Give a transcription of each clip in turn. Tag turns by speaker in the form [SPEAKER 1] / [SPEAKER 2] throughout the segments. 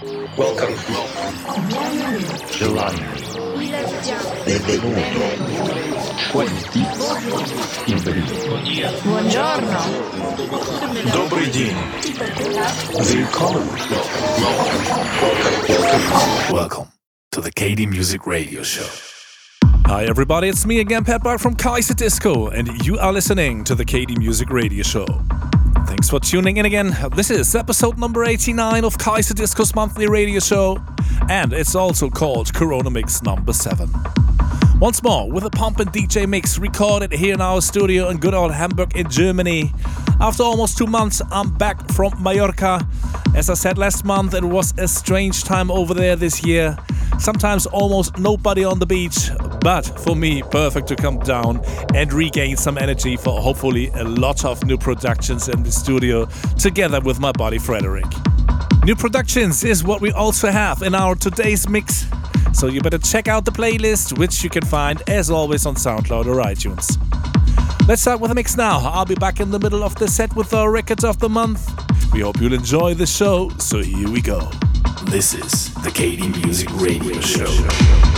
[SPEAKER 1] Welcome.
[SPEAKER 2] July. Benvenuto. 20.
[SPEAKER 3] Buongiorno.
[SPEAKER 4] Добрый день.
[SPEAKER 2] Welcome.
[SPEAKER 4] Welcome. Welcome to the KD Music Radio Show.
[SPEAKER 5] Hi everybody, it's me again, Pat Bark from Kaiserdisco, and you are listening to the KD Music Radio Show. Thanks for tuning in again. This is episode number 89 of Kaiserdisco's monthly radio show, and it's also called Corona Mix number 7. Once more, with a pump and DJ mix recorded here in our studio in good old Hamburg in Germany. After almost two months, I'm back from Mallorca. As I said last month, it was a strange time over there this year. Sometimes almost nobody on the beach, but for me, perfect to come down and regain some energy for hopefully a lot of new productions in the studio together with my buddy Frederick. New productions is what we also have in our today's mix. So you better check out the playlist, which you can find as always on SoundCloud or iTunes. Let's start with the mix now. I'll be back in the middle of the set with our records of the month. We hope you'll enjoy the show, so here we go.
[SPEAKER 4] This is the KD Music Radio Show.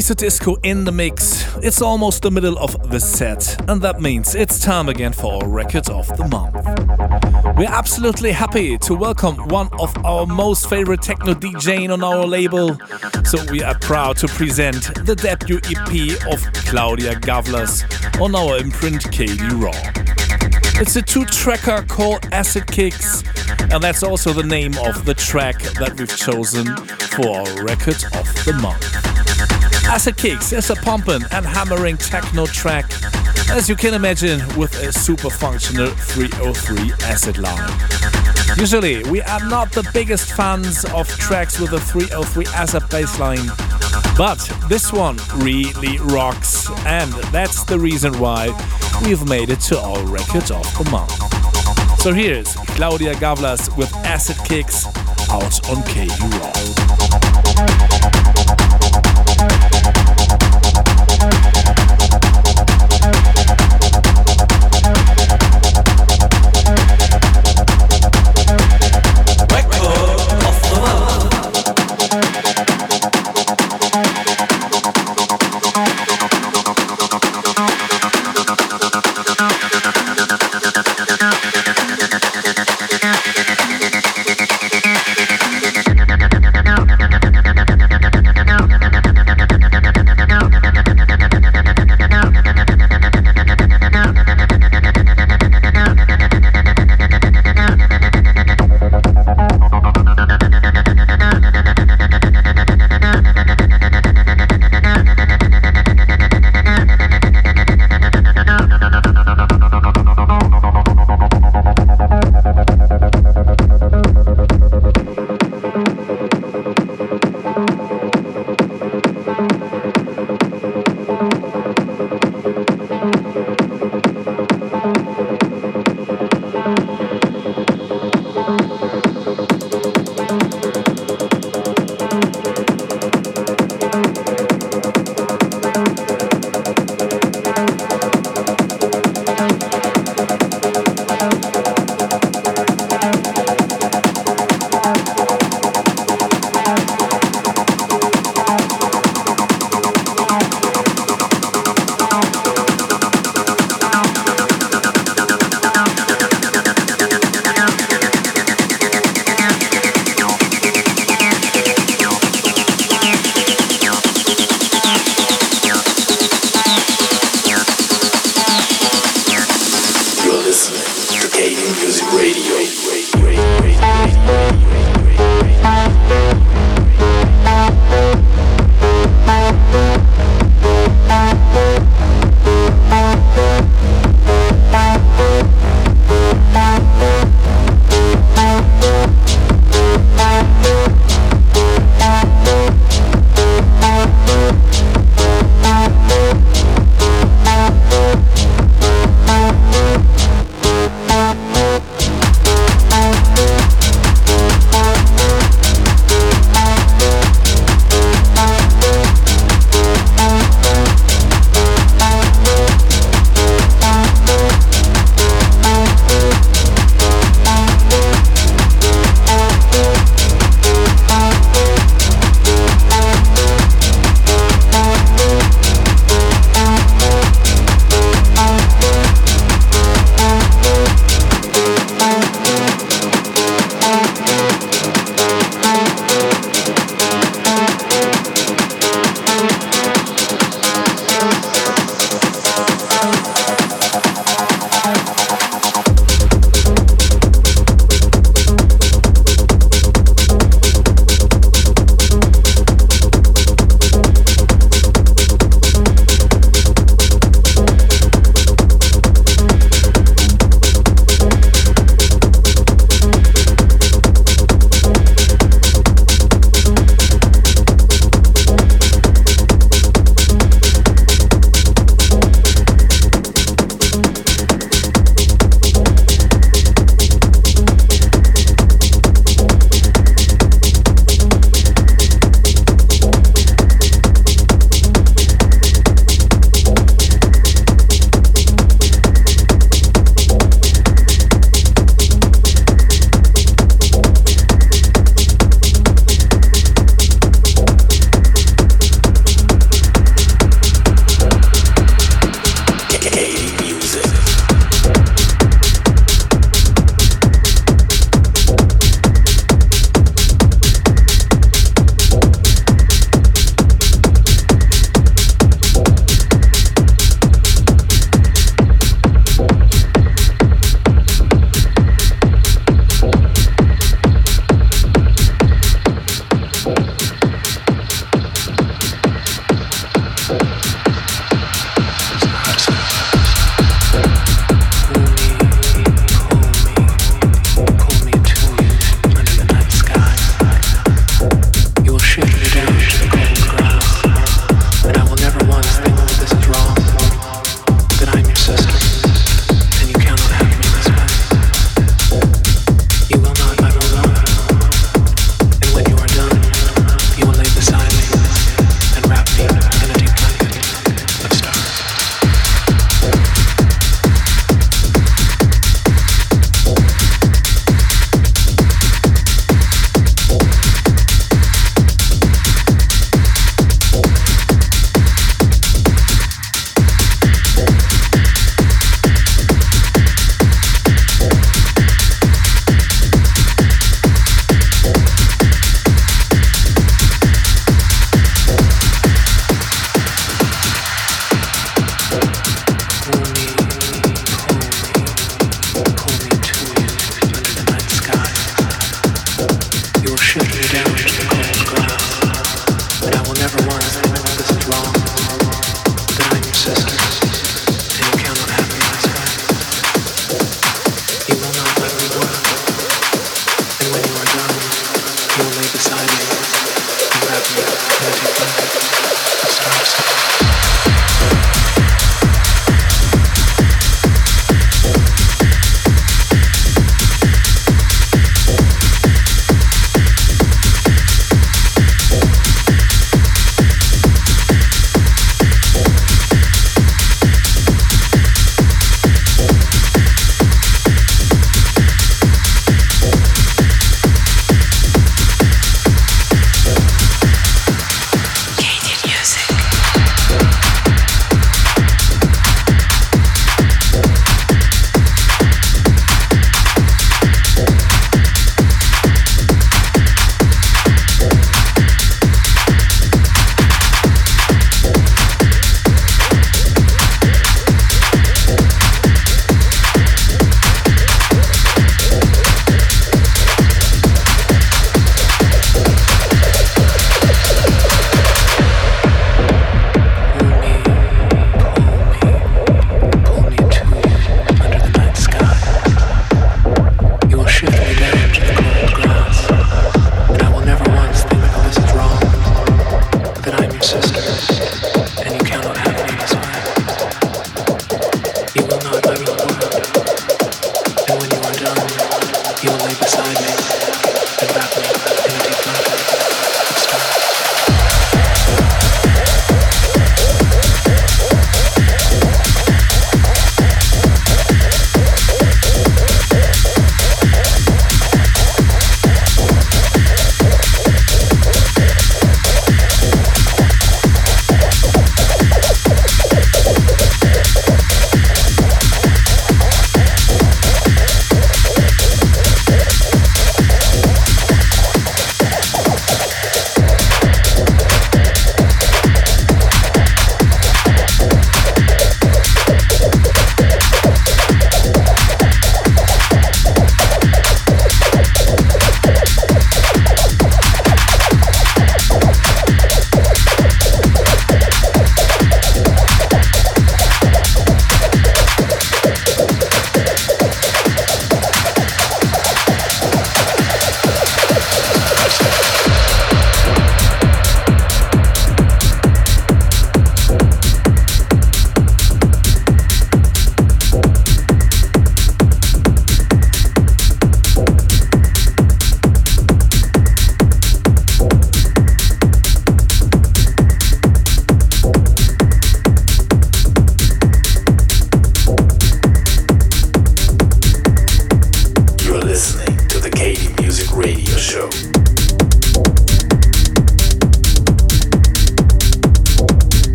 [SPEAKER 5] Still Disco in the mix. It's almost the middle of the set, and that means it's time again for our record of the month. We're absolutely happy to welcome one of our most favorite techno DJ on our label, so we are proud to present the debut EP of Klaudia Gawlas on our imprint KD Raw. It's a two tracker called Acid Kicks, and that's also the name of the track that we've chosen for our record of the month. Acid Kicks is a pumping and hammering techno track, as you can imagine, with a super functional 303 acid line. Usually, we are not the biggest fans of tracks with a 303 acid bassline, but this one really rocks, and that's the reason why we've made it to our record of the month. So here's Klaudia Gawlas with Acid Kicks out on KD Raw.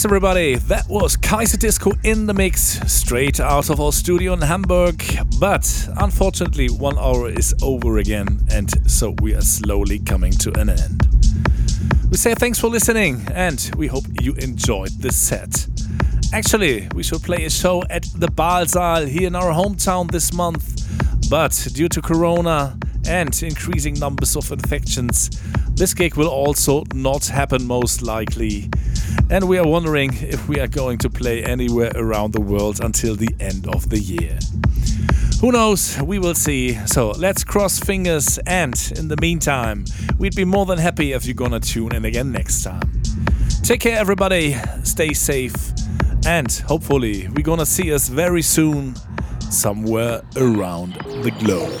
[SPEAKER 5] Yes, everybody, that was Kaiserdisco in the mix, straight out of our studio in Hamburg. But unfortunately, one hour is over again, and so we are slowly coming to an end. We say thanks for listening, and we hope you enjoyed this set. Actually, we should play a show at the Baalsaal here in our hometown this month, but due to Corona and increasing numbers of infections, this gig will also not happen most likely. And we are wondering if we are going to play anywhere around the world until the end of the year. Who knows? We will see. So let's cross fingers. And in the meantime, we'd be more than happy if you're gonna tune in again next time. Take care, everybody. Stay safe. And hopefully, we're gonna see us very soon somewhere around the globe.